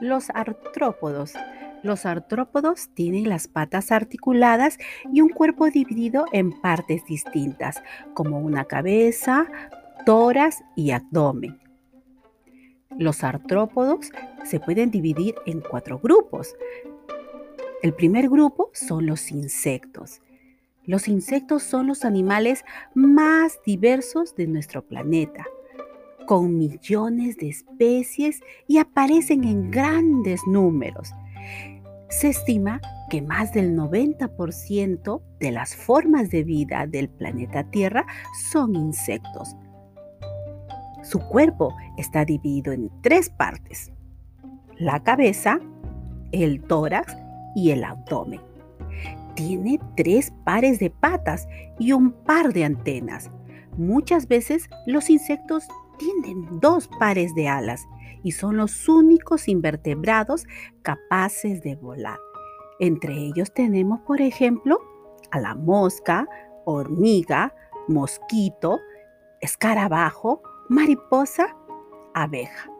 los artrópodos. Los artrópodos tienen las patas articuladas y un cuerpo dividido en partes distintas, como una cabeza, tórax y abdomen. Los artrópodos se pueden dividir en cuatro grupos. El primer grupo son los insectos. Los insectos son los animales más diversos de nuestro planeta, con millones de especies y aparecen en grandes números. Se estima que más del 90% de las formas de vida del planeta Tierra son insectos. Su cuerpo está dividido en tres partes. La cabeza, el tórax y el abdomen. Tiene tres pares de patas y un par de antenas. Muchas veces los insectos tienen dos pares de alas y son los únicos invertebrados capaces de volar. Entre ellos tenemos, por ejemplo, a la mosca, hormiga, mosquito, escarabajo, mariposa, abeja.